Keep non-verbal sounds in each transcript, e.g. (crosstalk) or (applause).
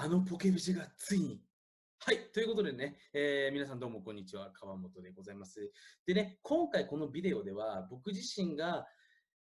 あのポケビジがついに。はい。ということでね、えー皆さんどうもこんにちは。川本でございます。でね、今回このビデオでは僕自身が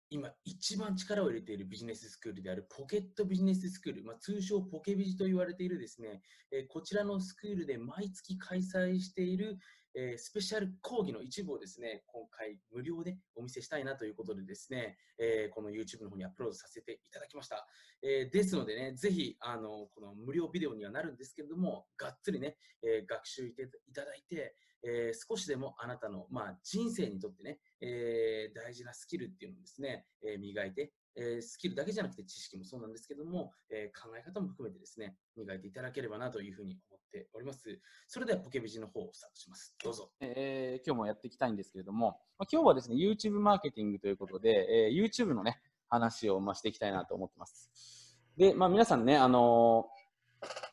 今一番力を入れているビジネススクールであるポケットビジネススクール、まあ、通称ポケビジと言われているですね、えーこちらのスクールで毎月開催している、えースペシャル講義の一部をですね、今回無料でお見せしたいなということでですね、えーこの YouTube の方にアップロードさせていただきました。えーですのでね、ぜひ、あの、この無料ビデオにはなるんですけれども、がっつりね、え学習いていただいて、え少しでもあなたの、まあ、人生にとってね、え大事なスキルっていうのをですね、え磨いて、えースキルだけじゃなくて知識もそうなんですけども、えー考え方も含めてですね、磨いていただければなというふうに思っております。それではポケビジの方をスタートします。どうぞ。えー今日もやっていきたいんですけれども、まあ、今日はですね、YouTube マーケティングということで、えー YouTube のね、話をまあしていきたいなと思ってます。で、まあ皆さんね、あのー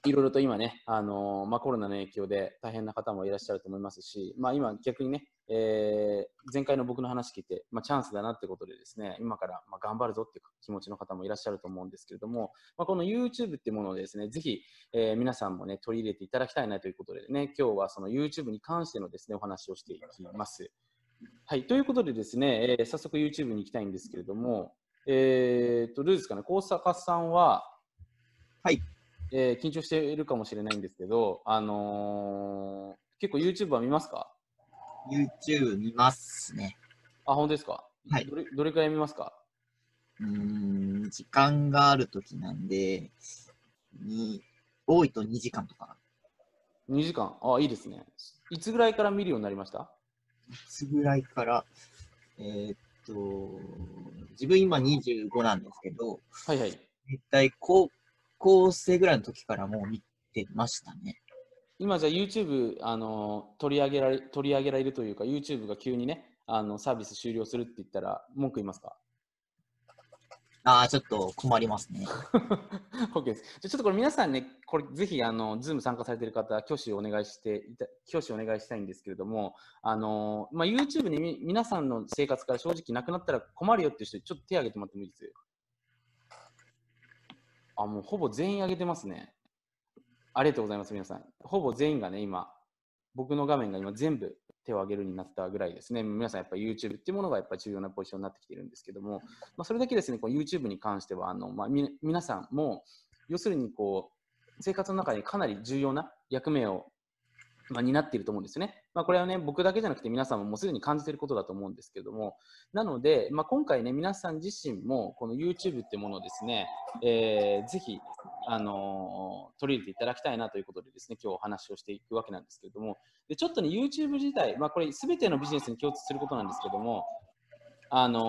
いろいろと今ね、あのーまあ、コロナの影響で大変な方もいらっしゃると思いますし、まあ、今逆にね、えー前回の僕の話聞いて、まあ、チャンスだなってことでですね、今からまあ頑張るぞっていう気持ちの方もいらっしゃると思うんですけれども、まあ、この YouTube っていうものをですね、ぜひ、えー皆さんもね、取り入れていただきたいなということでね、今日はその YouTube に関してのですね、お話をしていきます。はい、ということでですね、えー早速 YouTube に行きたいんですけれども、えー、と、どうですかね、高坂さんは、はい。えー緊張しているかもしれないんですけど、あのー結構 YouTube は見ますか？YouTube 見ますね。あ、本当ですか？はいどれどれくらい見ますか？うーん、時間があるときなんで、に多いと2時間とか。?2 時間？あ、いいですね。いつぐらいから見るようになりました？いつぐらいから、えーっと、自分今25なんですけど、はいはい。絶対高校生ぐらいの時からもう見てましたね。今じゃあ YouTube、あのー取り上げられ取り上げられるというか YouTube が急にねあのサービス終了するって言ったら文句言いますか？ああ、ちょっと困りますね。(laughs) OK です。じゃあちょっとこれ皆さんね、これぜひあの Zoom 参加されている方、挙手をお願いしていた、挙手お願いしたいんですけれども、あのまあ、YouTube にみ皆さんの生活から正直なくなったら困るよっていう人、ちょっと手挙げてもらってもいいです？あ、もうほぼ全員挙げてますね。ありがとうございます、皆さん。ほぼ全員がね、今、僕の画面が今全部手を挙げるになったぐらいですね。皆さんやっぱり YouTube っていうものがやっぱり重要なポジションになってきてるんですけども、まあ、それだけですね、YouTube に関しては、あのまあ、皆さんも、要するにこう生活の中でかなり重要な役目を、まあ、担っていると思うんですね。まあ、これはね、僕だけじゃなくて皆さんももうすでに感じていることだと思うんですけれども、なので、まあ、今回ね、皆さん自身もこの YouTube ってものをですね、えーぜひ、あのー取り入れていただきたいなということでですね、今日お話をしていくわけなんですけれども、でちょっとね、YouTube 自体、まあ、これ全てのビジネスに共通することなんですけども、あのー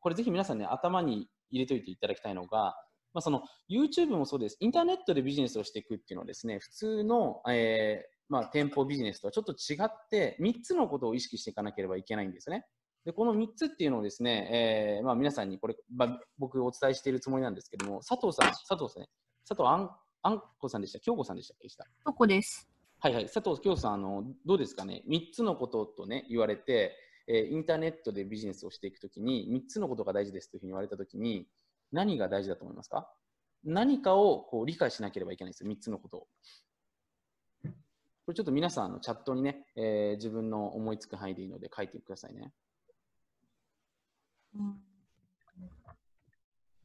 これぜひ皆さんね、頭に入れておいていただきたいのが、まあ、その YouTube もそうです。インターネットでビジネスをしていくっていうのはですね、普通の、えーまあ、店舗ビジネスとはちょっと違って、3つのことを意識していかなければいけないんですね。で、この3つっていうのをですね、えーまあ、皆さんにこれ、まあ、僕お伝えしているつもりなんですけども、佐藤さん、佐藤さんね、佐藤あんあんこさんでした、京子さんでしたっけ？でしたどこです。はいはい、佐藤京さん、あのどうですかね、3つのことと、ね、言われて、えーインターネットでビジネスをしていくときに、3つのことが大事ですというふうに言われたときに、何が大事だと思いますか？何かをこう理解しなければいけないんですよ、3つのことを。これちょっと皆さん、あのチャットにね、えー自分の思いつく範囲でいいので書いてくださいね。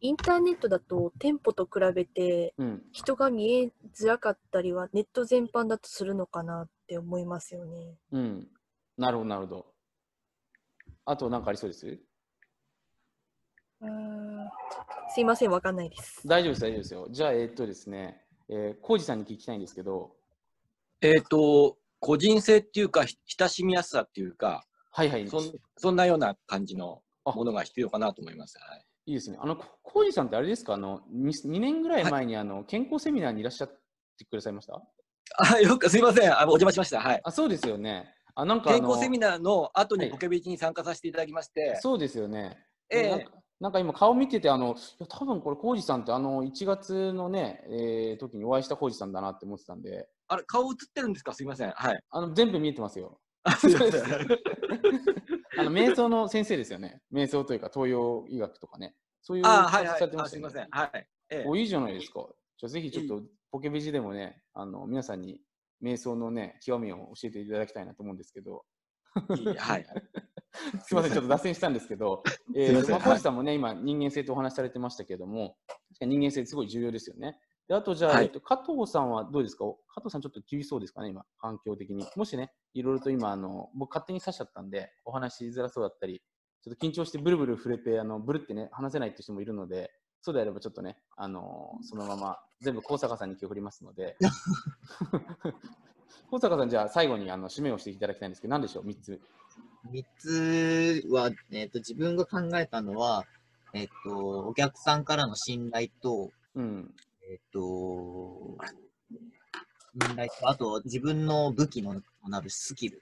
インターネットだと店舗と比べてうん、人が見えづらかったりはネット全般だとするのかなって思いますよね。うん、なるほど、なるほど。あと何かありそうです？うーんすいません、わかんないです。大丈夫です、大丈夫ですよ。じゃあ、えーっとですね、えー、浩二さんに聞きたいんですけど、えっ、と、個人性っていうか、ひ親しみやすさっていうか、はいはい、そんそんなような感じのあものが必要かなと思います。はい、いいですね。あの、こ浩二さんってあれですか？あの、2, 2年ぐらい前に、あの健康セミナーにいらっしゃってくださいました？あよくすいませんあ、お邪魔しました。はい。あ、そうですよね。あ、なんか健康セミナーの後はいにポケビチに参加させていただきまして、そうですよね。ええなんかなんか今顔見てて、あの、いや多分これ浩二さんってあの、1月のね、えー、時にお会いした浩二さんだなって思ってたんで、あれ、顔映ってるんですか？すいません。はい。あの、全部見えてますよ。あ (laughs) すいませんあの、瞑想の先生ですよね。瞑想というか、東洋医学とかね。そういうあはいはいてまあ。したすいません。はい。ええお、いいじゃないですか。じゃあぜひちょっとポケビジでもね、あの皆さんに瞑想のね、極みを教えていただきたいなと思うんですけど、いいはい。(laughs) すみません、ちょっと脱線したんですけど、(laughs) えー、まあ、コージさんもね、今、人間性とお話しされてましたけども、人間性すごい重要ですよね。であと、じゃあ、はいえっと、加藤さんはどうですか？加藤さん、ちょっと厳しそうですかね、今、環境的に。もしね、いろいろと今、あの僕、勝手に刺しちゃったんで、お話しづらそうだったり、ちょっと緊張してブルブル触れて、あのブルってね、話せないって人もいるので、そうであればちょっとね、あのそのまま全部高坂さんに今日振りますので、(laughs) 高坂さん、じゃあ最後にあの締めをしていただきたいんですけど、何でしょう、3つ。3つは、えっと自分が考えたのは、えっとお客さんからの信頼と、うん、えっと信頼と、あと自分の武器のなるスキル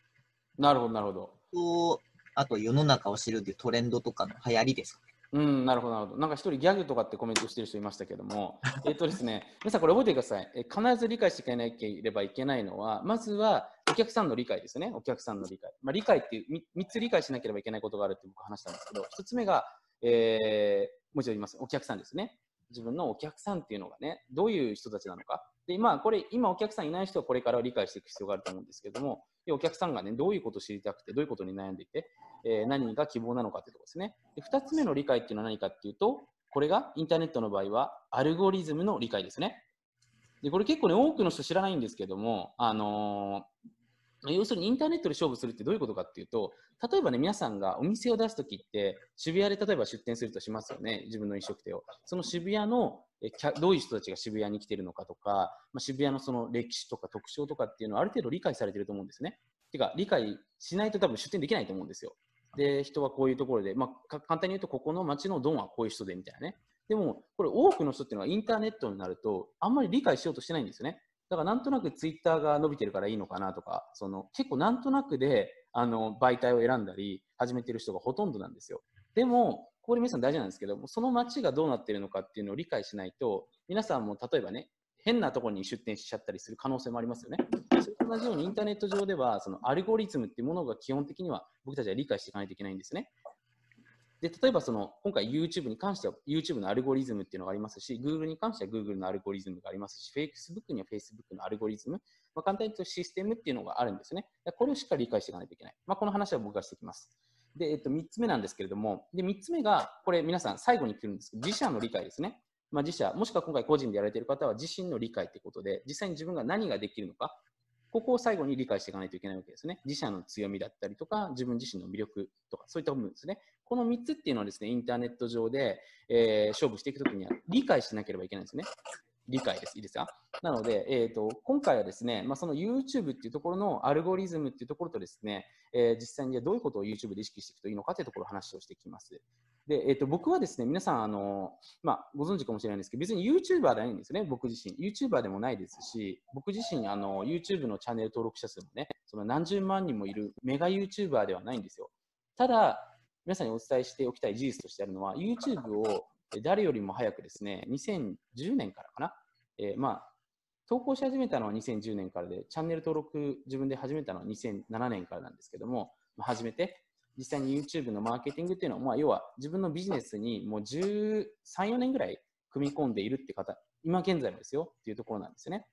なるほど、なるほど。と、あと世の中を知るっていうトレンドとかの流行りですかね。うん、なるほど、なるほど。なんか一人ギャグとかってコメントしてる人いましたけども、えっとですね、皆さんこれ覚えてください。え必ず理解していかなければいけないのは、まずはお客さんの理解ですね。お客さんの理解。まあ、理解っていう、3つ理解しなければいけないことがあるって僕話したんですけど、1つ目が、えー、もう一度言います。お客さんですね。自分のお客さんっていうのがね、どういう人たちなのか。で、まあ、これ、今お客さんいない人はこれから理解していく必要があると思うんですけども、お客さんがね、どういうことを知りたくて、どういうことに悩んでいて、えー何が希望なのかってところですね。で2つ目の理解っていうのは何かっていうと、これがインターネットの場合はアルゴリズムの理解ですね。で、これ結構ね、多くの人知らないんですけども、あのー要するにインターネットで勝負するってどういうことかっていうと、例えばね、皆さんがお店を出すときって、渋谷で例えば出店するとしますよね、自分の飲食店を。その渋谷のえどういう人たちが渋谷に来てるのかとか、まあ、渋谷のその歴史とか特徴とかっていうのはある程度理解されてると思うんですね。てか、理解しないと多分出店できないと思うんですよ。で、人はこういうところで、まあ、簡単に言うと、ここの街のドンはこういう人でみたいなね。でも、これ多くの人っていうのはインターネットになると、あんまり理解しようとしてないんですよね。だからなんとなくツイッターが伸びてるからいいのかなとか、その結構なんとなくであの媒体を選んだり始めてる人がほとんどなんですよ。でも、これ皆さん大事なんですけども、その街がどうなってるのかっていうのを理解しないと、皆さんも例えばね、変なところに出店しちゃったりする可能性もありますよね。それと同じようにインターネット上では、そのアルゴリズムっていうものが基本的には僕たちは理解していかないといけないんですね。で、例えばその、今回 YouTube に関しては YouTube のアルゴリズムっていうのがありますし、Google に関しては Google のアルゴリズムがありますし、Facebook には Facebook のアルゴリズム、まあ、簡単に言うとシステムっていうのがあるんですね。これをしっかり理解していかないといけない。まあ、この話は僕がしていきます。で、えっと、3つ目なんですけれども、で、3つ目が、これ皆さん最後に来るんですけど、自社の理解ですね。まあ、自社、もしくは今回個人でやられている方は自身の理解ということで、実際に自分が何ができるのか、ここを最後に理解していかないといけないわけですね。自社の強みだったりとか、自分自身の魅力とか、そういった部分ですね。この3つっていうのはですね、インターネット上で、えー勝負していくときには理解しなければいけないんですね。理解です。いいですかなので、えー、と今回はですね、まあ、その YouTube っていうところのアルゴリズムっていうところとですね、えー実際にどういうことを YouTube で意識していくといいのかというところを話をしていきます。で、えー、と僕はですね、皆さん、あのまあ、ご存知かもしれないんですけど、別に YouTuber ではないんですね、僕自身。YouTuber でもないですし、僕自身、あの YouTube のチャンネル登録者数もね、その何十万人もいるメガ YouTuber ではないんですよ。ただ、皆さんにお伝えしておきたい事実としてあるのは、YouTube を誰よりも早くですね、2010年からかな、えーまあ、投稿し始めたのは2010年からで、チャンネル登録自分で始めたのは2007年からなんですけども、まあ、始めて、実際に YouTube のマーケティングっていうのは、まあ、要は自分のビジネスにもう13、4年ぐらい組み込んでいるって方、今現在もですよっていうところなんですよね。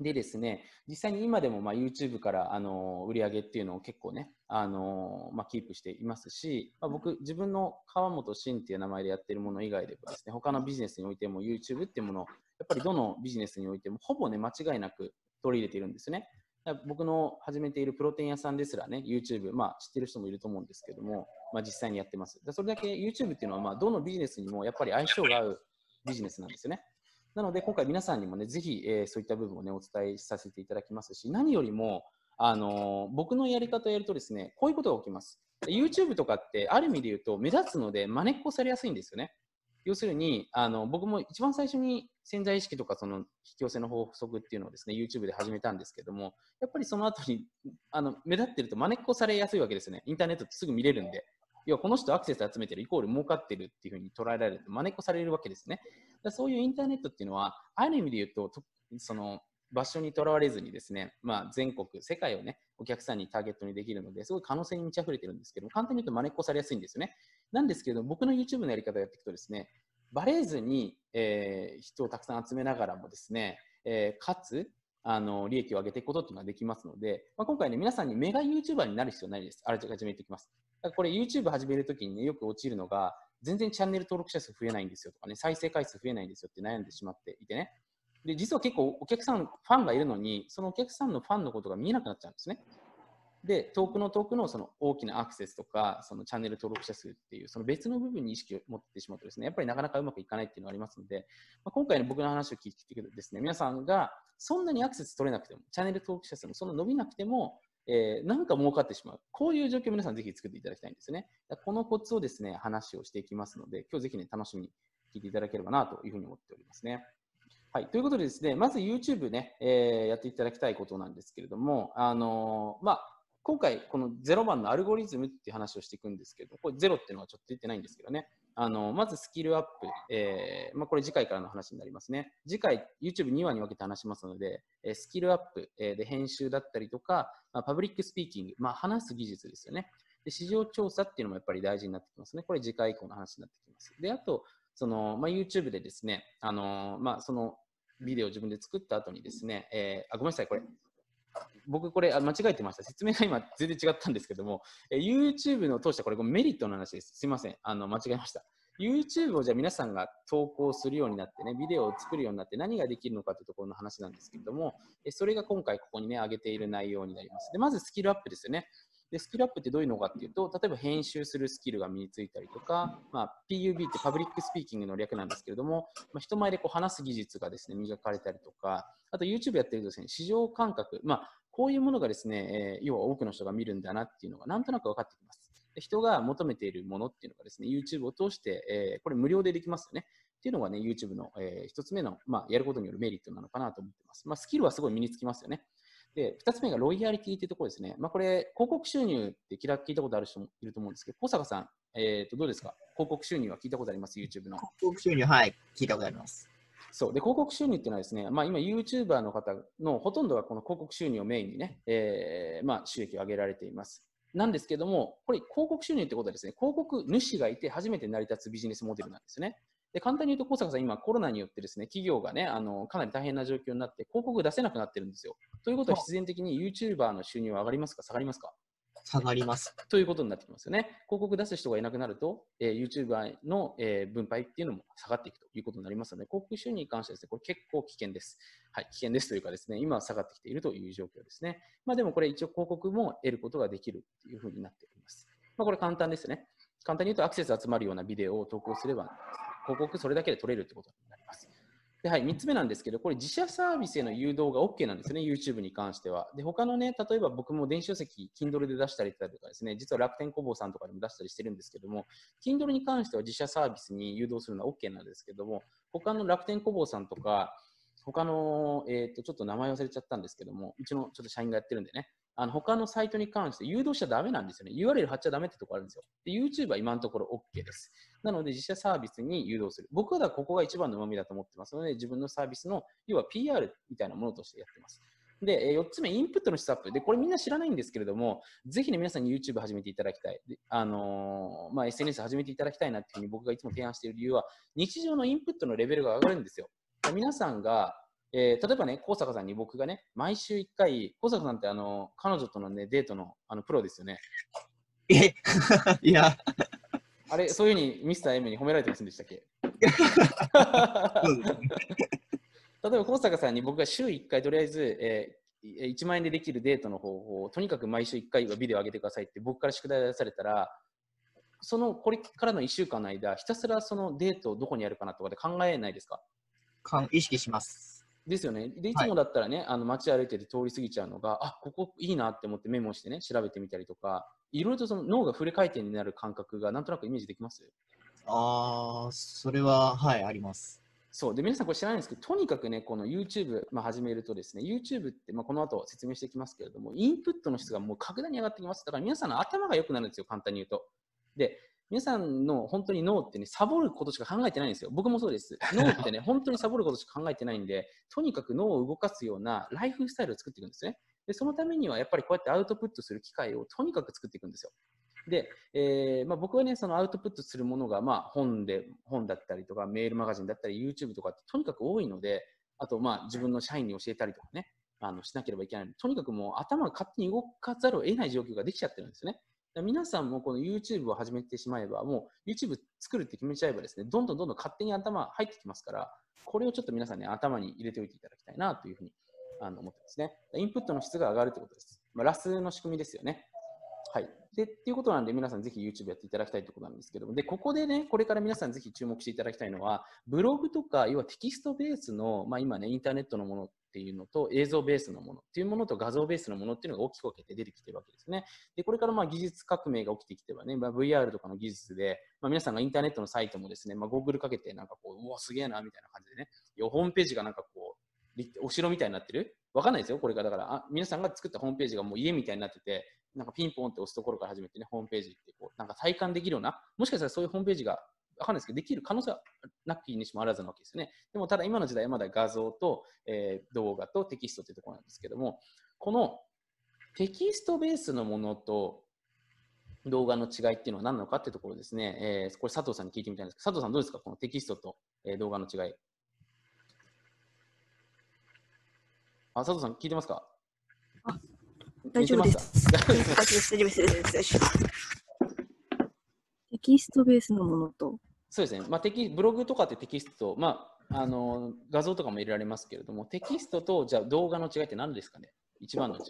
でですね、実際に今でもまあ YouTube からあの売り上げっていうのを結構ね、あのまあ、キープしていますし、まあ、僕、自分の川本慎っていう名前でやってるもの以外でもですね、他のビジネスにおいても YouTube っていうものを、やっぱりどのビジネスにおいてもほぼね、間違いなく取り入れているんですね。僕の始めているプロテイン屋さんですらね、YouTube、まあ知ってる人もいると思うんですけども、まあ実際にやってます。それだけ YouTube っていうのは、まあどのビジネスにもやっぱり相性が合うビジネスなんですよね。なので、今回皆さんにもね、ぜひ、えーそういった部分をね、お伝えさせていただきますし、何よりも、あのー僕のやり方をやるとですね、こういうことが起きます。YouTube とかって、ある意味で言うと、目立つので、真似っこされやすいんですよね。要するに、あの僕も一番最初に潜在意識とかその引き寄せの法則っていうのをですね、YouTube で始めたんですけども、やっぱりその後にあの目立ってると真似っこされやすいわけですね。インターネットってすぐ見れるんで。要はこの人アクセス集めてるイコール儲かってるっていうふうに捉えられると真似っこされるわけですね。だそういうインターネットっていうのは、ある意味で言うと、とその場所にとらわれずにですね、まあ、全国、世界をね、お客さんにターゲットにできるので、すごい可能性に満ち溢れてるんですけど、簡単に言うと真似っこされやすいんですよね。なんですけど、僕の YouTube のやり方をやっていくとですね、バレずに、えー人をたくさん集めながらもですね、えーかつ、あの利益を上げていくことっていうのができますので、まあ、今回ね、皆さんにメガ YouTuber になる必要ないです。あらかじめ言っておきます。だからこれ YouTube 始めるときにね、よく陥るのが、全然チャンネル登録者数増えないんですよとかね、再生回数増えないんですよって悩んでしまっていてね。で、実は結構お客さん、ファンがいるのに、そのお客さんのファンのことが見えなくなっちゃうんですね。で、遠くの遠くのその大きなアクセスとか、そのチャンネル登録者数っていう、その別の部分に意識を持ってしまうとですね、やっぱりなかなかうまくいかないっていうのがありますので、まあ、今回の僕の話を聞いてくるですね、皆さんがそんなにアクセス取れなくても、チャンネル登録者数もそんな伸びなくても、えーなんか儲かってしまう。こういう状況を皆さんぜひ作っていただきたいんですね。このコツをですね、話をしていきますので、今日ぜひね、楽しみに聞いていただければなというふうに思っておりますね。はい。ということでですね、まず YouTube ね、えーやっていただきたいことなんですけれども、あのーまあ、今回、この0番のアルゴリズムっていう話をしていくんですけど、これ0っていうのはちょっと言ってないんですけどね、あのまずスキルアップ、えーまあ、これ次回からの話になりますね。次回、YouTube2 話に分けて話しますので、えスキルアップ、えで編集だったりとか、まあ、パブリックスピーキング、まあ、話す技術ですよね。で市場調査っていうのもやっぱり大事になってきますね。これ次回以降の話になってきます。で、あと、そのまあ、YouTube でですね、あのまあ、そのビデオを自分で作った後にですね、えーあごめんなさい、これ、僕これ間違えてました。説明が今全然違ったんですけども、え YouTube の通したこれメリットの話です。すいません。あの間違えました。YouTube をじゃあ皆さんが投稿するようになってね、ビデオを作るようになって何ができるのかというところの話なんですけれども、それが今回ここにね、挙げている内容になります。で、まずスキルアップですよね。で、スキルアップってどういうのかっていうと、例えば編集するスキルが身についたりとか、まあ、PUB ってパブリックスピーキングの略なんですけれども、まあ、人前でこう話す技術がですね、磨かれたりとか、あと YouTube やってるとですね、市場感覚、まあ、こういうものがですね、えー要は多くの人が見るんだなっていうのがなんとなく分かってきます。で人が求めているものっていうのがですね、YouTube を通して、えーこれ無料でできますよね。っていうのがね、YouTube の、えー一つ目の、まあ、やることによるメリットなのかなと思ってます。まあ、スキルはすごい身につきますよね。で、二つ目がロイヤリティっていうところですね。まあ、これ、広告収入って聞いた聞いたことある人もいると思うんですけど、小坂さん、えーと、どうですか？広告収入は聞いたことあります ?YouTube の。広告収入、はい、聞いたことあります。そう。で、広告収入っていうのはですね、まあ今 YouTuber の方のほとんどがこの広告収入をメインにね、えーまあ収益を上げられています。なんですけども、これ広告収入ってことはですね、広告主がいて初めて成り立つビジネスモデルなんですね。で、簡単に言うと、小坂さん、今コロナによってですね、企業がね、あの、かなり大変な状況になって、広告出せなくなってるんですよ。ということは必然的に YouTuber の収入は上がりますか？下がりますか？下がります。ということになってきますよね。広告出す人がいなくなると、えー、YouTuber の、えー分配っていうのも下がっていくということになりますので、広告収入に関してはですね、これ結構危険です。はい、危険ですというかですね、今は下がってきているという状況ですね。まあでもこれ一応広告も得ることができるというふうになっております。まあこれ簡単ですね。簡単に言うとアクセス集まるようなビデオを投稿すれば、広告それだけで撮れるということになります。で、はい、3つ目なんですけど、これ自社サービスへの誘導が OK なんですね、YouTube に関しては。で、他のね、例えば僕も電子書籍、Kindle で出したりとかですね、実は楽天工房さんとかでも出したりしてるんですけども、Kindle に関しては自社サービスに誘導するのは OK なんですけども、他の楽天工房さんとか、他の、えっ、と、ちょっと名前忘れちゃったんですけども、うちのちょっと社員がやってるんでね、あの他のサイトに関して誘導しちゃダメなんですよね。URL 貼っちゃダメってとこあるんですよ。で、YouTube は今のところ OK です。なので、自社サービスに誘導する。僕はだここが一番の旨味だと思ってますので、自分のサービスの、要は PR みたいなものとしてやってます。で、4つ目、インプットの質アップ。で、これみんな知らないんですけれども、ぜひね、皆さんに YouTube 始めていただきたい。あのーまあ、SNS 始めていただきたいなっていうふうに僕がいつも提案している理由は、日常のインプットのレベルが上がるんですよ。皆さんが、えー例えばね、高坂さんに僕がね、毎週1回、高坂さんってあの彼女との、ね、デートのあのプロですよね。え (laughs) いや、あれ、そういうふうにミスター M に褒められてませんでしたっけ？(laughs) 例えば、高坂さんに僕が週1回とりあえず、えー1万円でできるデートの方法をとにかく毎週1回はビデオ上げてくださいって僕から宿題出されたら、そのこれからの1週間の間、ひたすらそのデートをどこにやるかなとかで考えないですか？かん意識します。ですよね。で、いつもだったらね、あの街歩いてて通り過ぎちゃうのが、あここいいなって思ってメモしてね、調べてみたりとか、いろいろとその脳がフル回転になる感覚がなんとなくイメージできます？ああ、それは、はい、あります。そう。で、皆さんこれ知らないんですけど、とにかくね、この YouTube、まあ、始めるとですね、YouTube って、まあ、この後説明していきますけれども、インプットの質がもう格段に上がってきます。だから皆さんの頭が良くなるんですよ、簡単に言うと。で、皆さんの本当に脳ってね、サボることしか考えてないんですよ。僕もそうです。脳ってね、本当にサボることしか考えてないんで、とにかく脳を動かすようなライフスタイルを作っていくんですね。で、そのためにはやっぱりこうやってアウトプットする機会をとにかく作っていくんですよ。で、えーまあ、僕はね、そのアウトプットするものが、まあ、本で、本だったりとか、メールマガジンだったり、YouTube とかってとにかく多いので、あと、まあ、自分の社員に教えたりとかね、あのしなければいけない。とにかくもう頭が勝手に動かざるを得ない状況ができちゃってるんですね。皆さんもこの YouTube を始めてしまえば、もう YouTube 作るって決めちゃえばですね、どんどんどんどん勝手に頭入ってきますから、これをちょっと皆さんね、頭に入れておいていただきたいなというふうにあの思ってますね。インプットの質が上がるということです。まあ、ラスの仕組みですよね。はい。で、っていうことなんで、皆さんぜひ YouTube やっていただきたいということなんですけども、で、ここでね、これから皆さんぜひ注目していただきたいのは、ブログとか、要はテキストベースの、まあ今ね、インターネットのものっていうのと、映像ベースのものっていうものと画像ベースのものっていうのが大きく分けて出てきてるわけですね。で、これからまあ技術革命が起きてきてはね、まあ、VR とかの技術で、まあ、皆さんがインターネットのサイトもですね、まあ、Google かけてなんかこう、うわ、すげえな、みたいな感じでね、ホームページがなんかこう、お城みたいになってる？わかんないですよ、これから。だからあ、皆さんが作ったホームページがもう家みたいになってて、なんかピンポンって押すところから始めてね、ホームページってこう、なんか体感できるような、もしかしたらそういうホームページがわかんないですけど、できる可能性はなきにしもあらずなわけですね。でも、ただ今の時代はまだ画像と、えー、動画とテキストというところなんですけども、このテキストベースのものと動画の違いっていうのは何なのかっていうところですね。えー、これ佐藤さんに聞いてみたいんですけど、佐藤さんどうですか？このテキストと、えー、動画の違い。あ、佐藤さん聞いてますか？大丈夫です。大丈夫です。(laughs) テキストベースのものと。そうですね。まあ、テキブログとかってテキスト、まあ、あの画像とかも入れられますけれども、テキストとじゃあ動画の違いって何ですかね？一番の違い。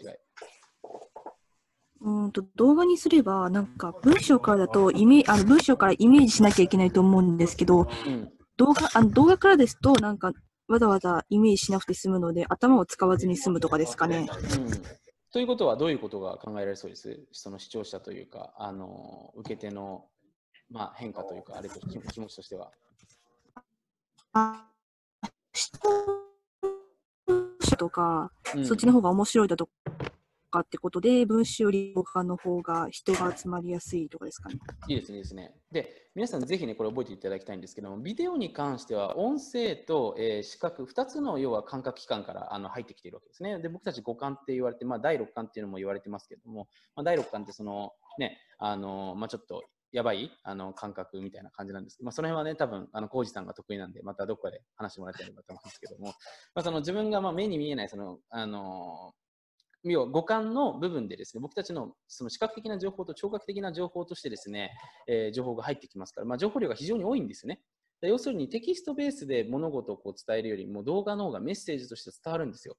うんと動画にすれば、なんか文章からだとイメあの文章からイメージしなきゃいけないと思うんですけど、うん。動画あの動画からですと、なんかわざわざイメージしなくて済むので、頭を使わずに済むとかですかね。うん、ということはどういうことが考えられそうです？その視聴者というか、あの受け手の、まあ、変化というか、あれと気 (laughs) 気持ちとしては。あとか、うんそっちの方が面白いだとかってことで、文章より動画の方が人が集まりやすいとかですかね。いいですね、いいですね。で、皆さんぜひね、これ覚えていただきたいんですけども、ビデオに関しては、音声と、えー視覚、2つの要は感覚器官からあの入ってきているわけですね。で、僕たち五感って言われて、まあ、第六感っていうのも言われてますけれども、まあ、第六感ってその、ね、あの、まあ、ちょっと、やばい？あの感覚みたいな感じなんですけど、まあ、その辺はね、多分あの浩二さんが得意なんで、またどこかで話してもらいたいなと思うんですけども、まあ、その自分がまあ目に見えないその、あの要は五感の部分でですね、僕たちのその視覚的な情報と聴覚的な情報としてですね、えー情報が入ってきますから、まあ、情報量が非常に多いんですね。要するにテキストベースで物事をこう伝えるよりも動画の方がメッセージとして伝わるんですよ。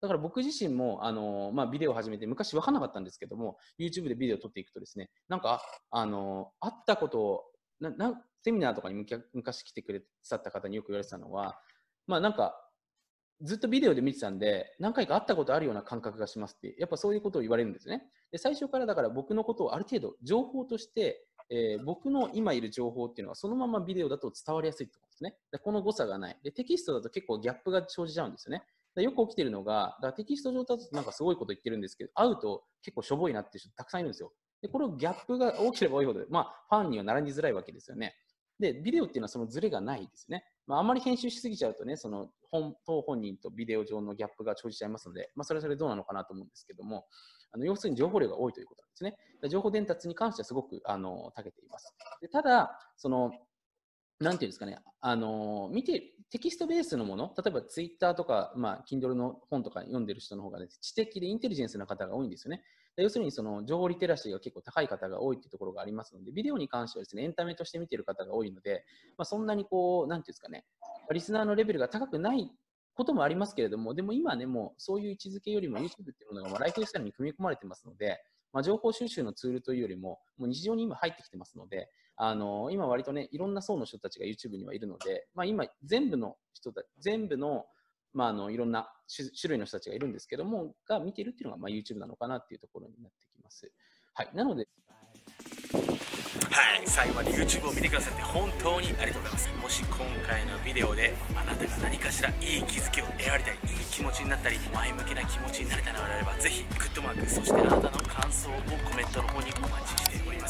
だから僕自身も、あのまあ、ビデオを始めて昔分からなかったんですけども、YouTube でビデオを撮っていくとですね、なんか、あの会ったことをなな、セミナーとかに昔来てくれさった方によく言われてたのは、まあなんか、ずっとビデオで見てたんで、何回か会ったことあるような感覚がしますって、やっぱそういうことを言われるんですね。で、最初からだから僕のことをある程度情報として、えー僕の今いる情報っていうのはそのままビデオだと伝わりやすいってことですね。この誤差がない。で、テキストだと結構ギャップが生じちゃうんですよね。でよく起きてるのが、だテキスト上だとなんかすごいこと言ってるんですけど、会うと結構しょぼいなって人たくさんいるんですよ。で、これをギャップが大きければ多いほど、まあ、ファンには並びづらいわけですよね。で、ビデオっていうのはそのズレがないですね。まあ、あまり編集しすぎちゃうとね、その本当本人とビデオ上のギャップが生じちゃいますので、まあ、それはそれどうなのかなと思うんですけども、あの要するに情報量が多いということなんですね。情報伝達に関してはすごくあの長けています。でただ、その、なんていうんですかね、あの見て、テキストベースのもの、例えばツイッターとか、まあ、Kindle の本とか読んでる人の方が、ね、知的でインテリジェンスな方が多いんですよね。要するにその情報リテラシーが結構高い方が多いというところがありますので、ビデオに関してはですね、エンタメとして見てる方が多いので、まあ、そんなにこう、なんていうんですかね、リスナーのレベルが高くないこともありますけれども、でも今ね、もうそういう位置づけよりも YouTube っていうものがまライフスタイルに組み込まれてますので、まあ、情報収集のツールというよりも、もう日常に今入ってきてますので、あの今割とね、いろんな層の人たちが YouTube にはいるので、まあ、今、全部の人たち全部の、まあ、あのいろんな種類の人たちがいるんですけども、が見ているっていうのが、まあ、YouTube なのかなっていうところになってきます。はい、なので、はい、最後まで YouTube を見てくださって本当にありがとうございます。もし今回のビデオであなたが何かしらいい気づきを得られたり、いい気持ちになったり、前向きな気持ちになれたのであれば、ぜひグッドマーク、そしてあなたの感想をコメントの方にお待ち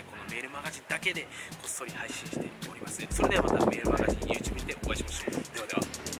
でこのメールマガジンだけでこっそり配信しております。それではまたメールマガジン YouTube にてお会いしましょう。ではでは。